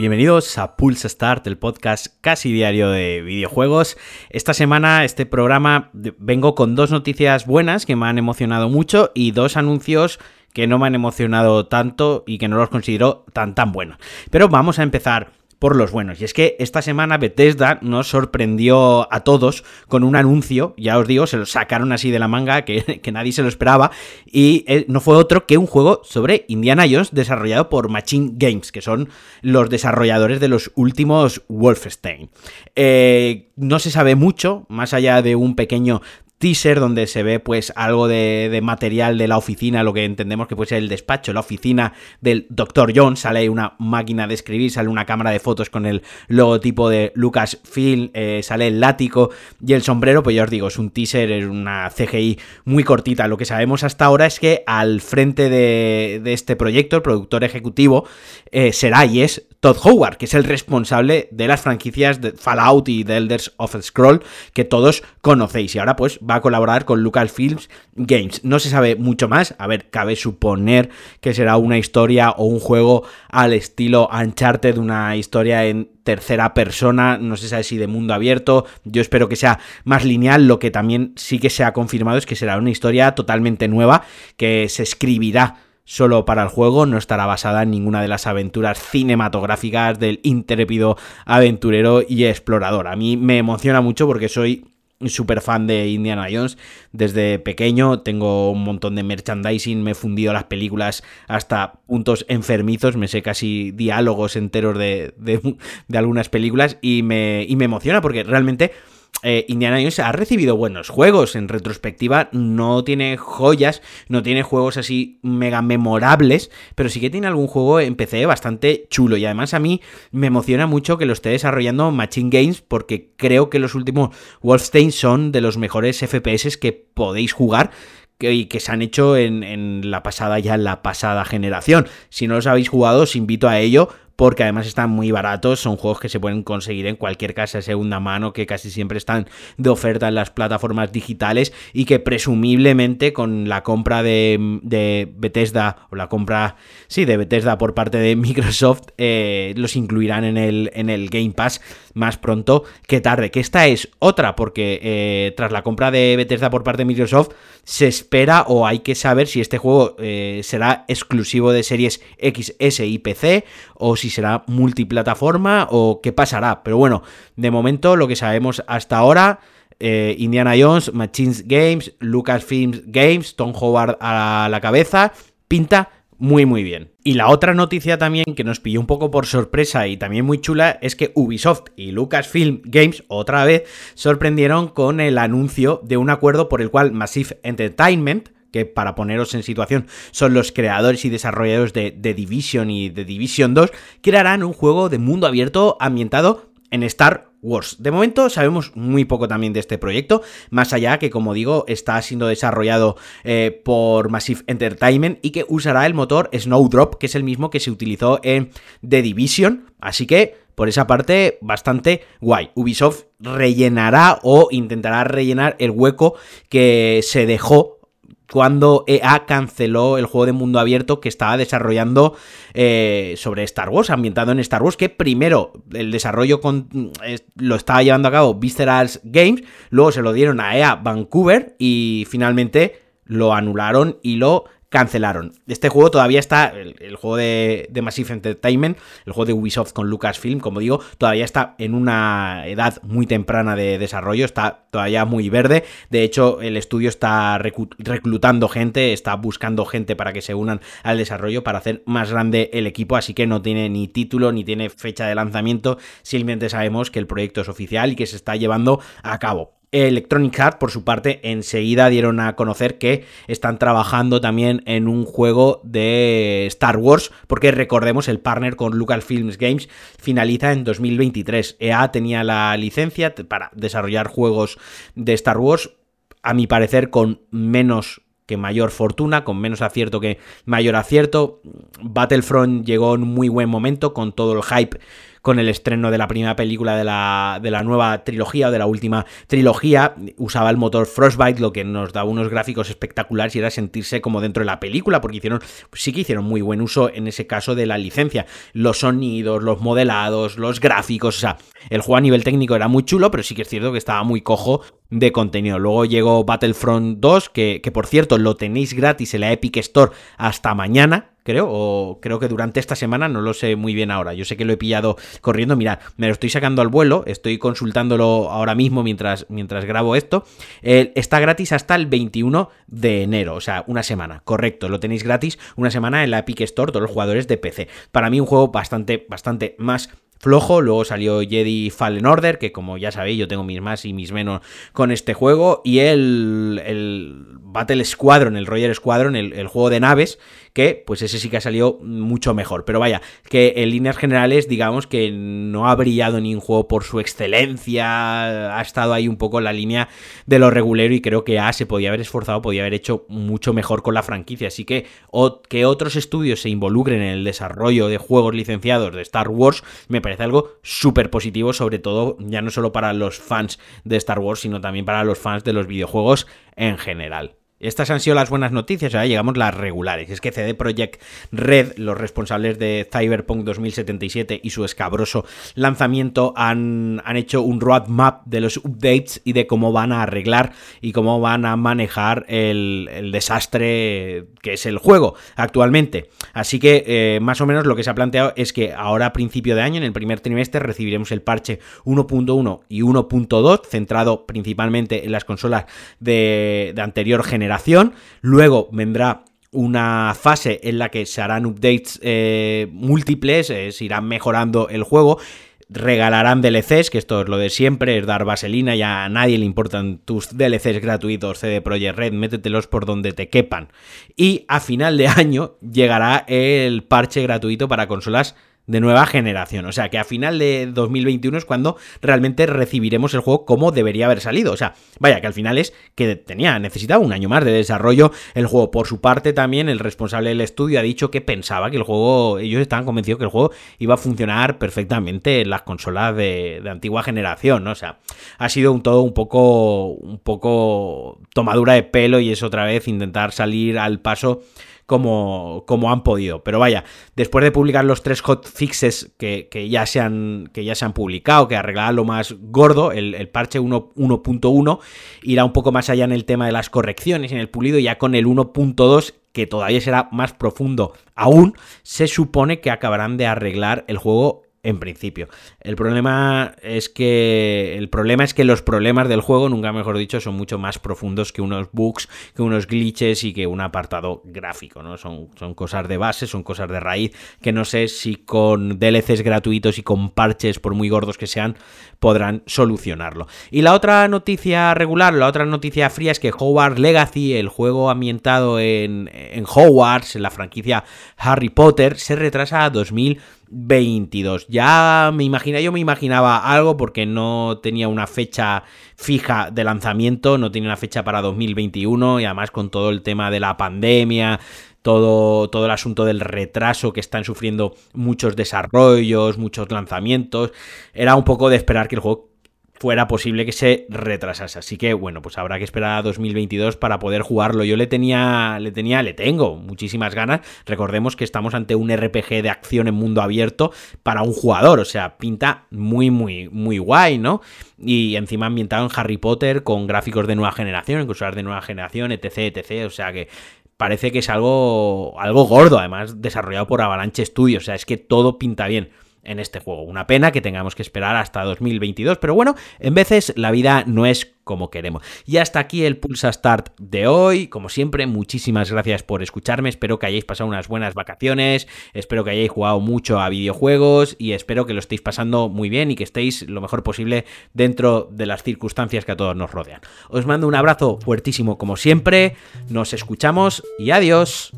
Bienvenidos a Pulse Start, el podcast casi diario de videojuegos. Esta semana, este programa, vengo con dos noticias buenas que me han emocionado mucho y dos anuncios que no me han emocionado tanto y que no los considero tan tan buenos. Pero vamos a empezar por los buenos. Y es que esta semana Bethesda nos sorprendió a todos con un anuncio, ya os digo, se lo sacaron así de la manga, que, nadie se lo esperaba, y eh, no fue otro que un juego sobre Indiana Jones desarrollado por Machine Games, que son los desarrolladores de los últimos Wolfenstein. Eh, no se sabe mucho, más allá de un pequeño teaser donde se ve pues algo de, material de la oficina, lo que entendemos que puede ser el despacho, la oficina del Dr. John, sale una máquina de escribir, sale una cámara de fotos con el logotipo de Lucasfilm, eh, sale el látigo y el sombrero, pues ya os digo, es un teaser, es una CGI muy cortita. Lo que sabemos hasta ahora es que al frente de, este proyecto, el productor ejecutivo, eh, será y es Todd Howard, que es el responsable de las franquicias de Fallout y The Elders of Scroll que todos conocéis. Y ahora pues va a colaborar con Lucasfilms Games. No se sabe mucho más. A ver, cabe suponer que será una historia o un juego al estilo Uncharted, una historia en tercera persona, no se sabe si de mundo abierto, yo espero que sea más lineal, lo que también sí que se ha confirmado es que será una historia totalmente nueva, que se escribirá solo para el juego, no estará basada en ninguna de las aventuras cinematográficas del intrépido aventurero y explorador. A mí me emociona mucho porque soy súper fan de Indiana Jones. Desde pequeño, tengo un montón de merchandising, me he fundido las películas hasta puntos enfermizos, me sé casi diálogos enteros de, de, algunas películas y me, y me emociona porque realmente eh, Indiana Jones ha recibido buenos juegos. En retrospectiva, no tiene joyas, no tiene juegos así mega memorables, pero sí que tiene algún juego en PC bastante chulo. Y además, a mí me emociona mucho que lo esté desarrollando Machine Games, porque creo que los últimos Wolfenstein son de los mejores FPS que podéis jugar y que se han hecho en, en, la pasada ya en la pasada generación. Si no los habéis jugado, os invito a ello porque además están muy baratos, son juegos que se pueden conseguir en cualquier casa de segunda mano, que casi siempre están de oferta en las plataformas digitales y que presumiblemente con la compra de, Bethesda o la compra, sí, de Bethesda por parte de Microsoft, eh, los incluirán en el, en el Game Pass más pronto que tarde. Que esta es otra, porque eh, tras la compra de Bethesda por parte de Microsoft, se espera o hay que saber si este juego eh, será exclusivo de series XS y PC o si será multiplataforma o qué pasará. Pero bueno, de momento lo que sabemos hasta ahora... Eh, Indiana Jones, Machines Games, Lucasfilms Games, Tom Howard a la cabeza, pinta muy muy bien. Y la otra noticia también que nos pilló un poco por sorpresa y también muy chula es que Ubisoft y Lucasfilm Games otra vez sorprendieron con el anuncio de un acuerdo por el cual Massive Entertainment, que para poneros en situación son los creadores y desarrolladores de The Division y The Division 2, crearán un juego de mundo abierto ambientado en Star Wars. De momento sabemos muy poco también de este proyecto, más allá que como digo está siendo desarrollado eh, por Massive Entertainment y que usará el motor Snowdrop, que es el mismo que se utilizó en The Division, así que por esa parte bastante guay. Ubisoft rellenará o intentará rellenar el hueco que se dejó cuando EA canceló el juego de mundo abierto que estaba desarrollando eh, sobre Star Wars, ambientado en Star Wars, que primero el desarrollo con, lo estaba llevando a cabo Visceral Games, luego se lo dieron a EA Vancouver y finalmente lo anularon y lo cancelaron. Este juego todavía está, el, juego de, Massive Entertainment, el juego de Ubisoft con Lucasfilm, como digo, todavía está en una edad muy temprana de desarrollo, está todavía muy verde. De hecho, el estudio está reclutando gente, está buscando gente para que se unan al desarrollo, para hacer más grande el equipo, así que no tiene ni título ni tiene fecha de lanzamiento, simplemente sabemos que el proyecto es oficial y que se está llevando a cabo. Electronic Arts, por su parte, enseguida dieron a conocer que están trabajando también en un juego de Star Wars, porque recordemos, el partner con Lucasfilms Games finaliza en 2023. EA tenía la licencia para desarrollar juegos de Star Wars, a mi parecer, con menos que mayor fortuna, con menos acierto que mayor acierto. Battlefront llegó en un muy buen momento con todo el hype con el estreno de la primera película de la, de la nueva trilogía o de la última trilogía. Usaba el motor Frostbite, lo que nos daba unos gráficos espectaculares y era sentirse como dentro de la película, porque hicieron, sí que hicieron muy buen uso en ese caso de la licencia. Los sonidos, los modelados, los gráficos, o sea, el juego a nivel técnico era muy chulo, pero sí que es cierto que estaba muy cojo de contenido. Luego llegó Battlefront 2, que, que por cierto lo tenéis gratis en la Epic Store hasta mañana, creo, o creo que durante esta semana, no lo sé muy bien ahora. Yo sé que lo he pillado corriendo, mirad, me lo estoy sacando al vuelo, estoy consultándolo ahora mismo mientras, mientras grabo esto. está gratis hasta el 21 de enero, o sea, una semana, correcto, lo tenéis gratis una semana en la Epic Store, todos los jugadores de PC. Para mí un juego bastante, bastante más flojo. Luego salió Jedi Fallen Order, que como ya sabéis, yo tengo mis más y mis menos con este juego. Y el, el Battle Squadron, el Roger Squadron, el, el, juego de naves, que pues ese sí que ha salido mucho mejor. Pero vaya, que en líneas generales, digamos que no ha brillado ni un juego por su excelencia, ha estado ahí un poco en la línea de lo regulero y creo que A se podía haber esforzado, podía haber hecho mucho mejor con la franquicia. Así que que otros estudios se involucren en el desarrollo de juegos licenciados de Star Wars me parece algo súper positivo, sobre todo ya no solo para los fans de Star Wars, sino también para los fans de los videojuegos en general. Estas han sido las buenas noticias, ahora llegamos las regulares. Es que CD Projekt Red, los responsables de Cyberpunk 2077 y su escabroso lanzamiento, han, han, hecho un roadmap de los updates y de cómo van a arreglar y cómo van a manejar el, desastre que es el juego actualmente. Así que eh, más o menos lo que se ha planteado es que ahora a principio de año, en el primer trimestre, recibiremos el parche 1.1 y 1.2, centrado principalmente en las consolas de anterior generación Luego vendrá una fase en la que se harán updates eh, múltiples, eh, se irán mejorando el juego. Regalarán DLCs, que esto es lo de siempre, es dar vaselina, ya a nadie le importan tus DLCs gratuitos CD Projekt Red, métetelos por donde te quepan. Y a final de año llegará el parche gratuito para consolas de nueva generación. O sea que a final de 2021 es cuando realmente recibiremos el juego como debería haber salido. O sea, vaya que al final es que tenía, necesitaba un año más de desarrollo el juego. Por su parte también el responsable del estudio ha dicho que pensaba que el juego, ellos estaban convencidos que el juego iba a funcionar perfectamente en las consolas de, antigua generación, ¿no? O sea, ha sido un todo un poco, un poco tomadura de pelo y es otra vez intentar salir al paso como, como han podido. Pero vaya, después de publicar los tres hotfixes que, que, ya, se han, que ya se han publicado, que arreglaban lo más gordo, el, parche 1.1 irá un poco más allá en el tema de las correcciones, en el pulido, ya con el 1.2 que todavía será más profundo aún, se supone que acabarán de arreglar el juego en principio. El problema es que el problema es que los problemas del juego, nunca mejor dicho, son mucho más profundos que unos bugs, que unos glitches y que un apartado gráfico, ¿no? Son, son cosas de base, son cosas de raíz que no sé si con DLCs gratuitos y con parches por muy gordos que sean podrán solucionarlo. Y la otra noticia regular, la otra noticia fría es que Hogwarts Legacy, el juego ambientado en, en Hogwarts, en la franquicia Harry Potter, se retrasa a 2000 22. Ya me imagina, yo me imaginaba algo porque no tenía una fecha fija de lanzamiento, no tenía una fecha para 2021 y además con todo el tema de la pandemia, todo, todo el asunto del retraso que están sufriendo muchos desarrollos, muchos lanzamientos, era un poco de esperar que el juego fuera posible que se retrasase. Así que bueno, pues habrá que esperar a 2022 para poder jugarlo. Yo le tenía, le tenía, le tengo muchísimas ganas. Recordemos que estamos ante un RPG de acción en mundo abierto para un jugador, o sea, pinta muy, muy, muy guay, ¿no? Y encima ambientado en Harry Potter con gráficos de nueva generación, incluso de nueva generación, etc, etc. O sea que parece que es algo, algo gordo, además desarrollado por Avalanche Studios. O sea, es que todo pinta bien en este juego. Una pena que tengamos que esperar hasta 2022, pero bueno, en veces la vida no es como queremos. Y hasta aquí el Pulsa Start de hoy. Como siempre, muchísimas gracias por escucharme. Espero que hayáis pasado unas buenas vacaciones. Espero que hayáis jugado mucho a videojuegos y espero que lo estéis pasando muy bien y que estéis lo mejor posible dentro de las circunstancias que a todos nos rodean. Os mando un abrazo fuertísimo como siempre. Nos escuchamos y adiós.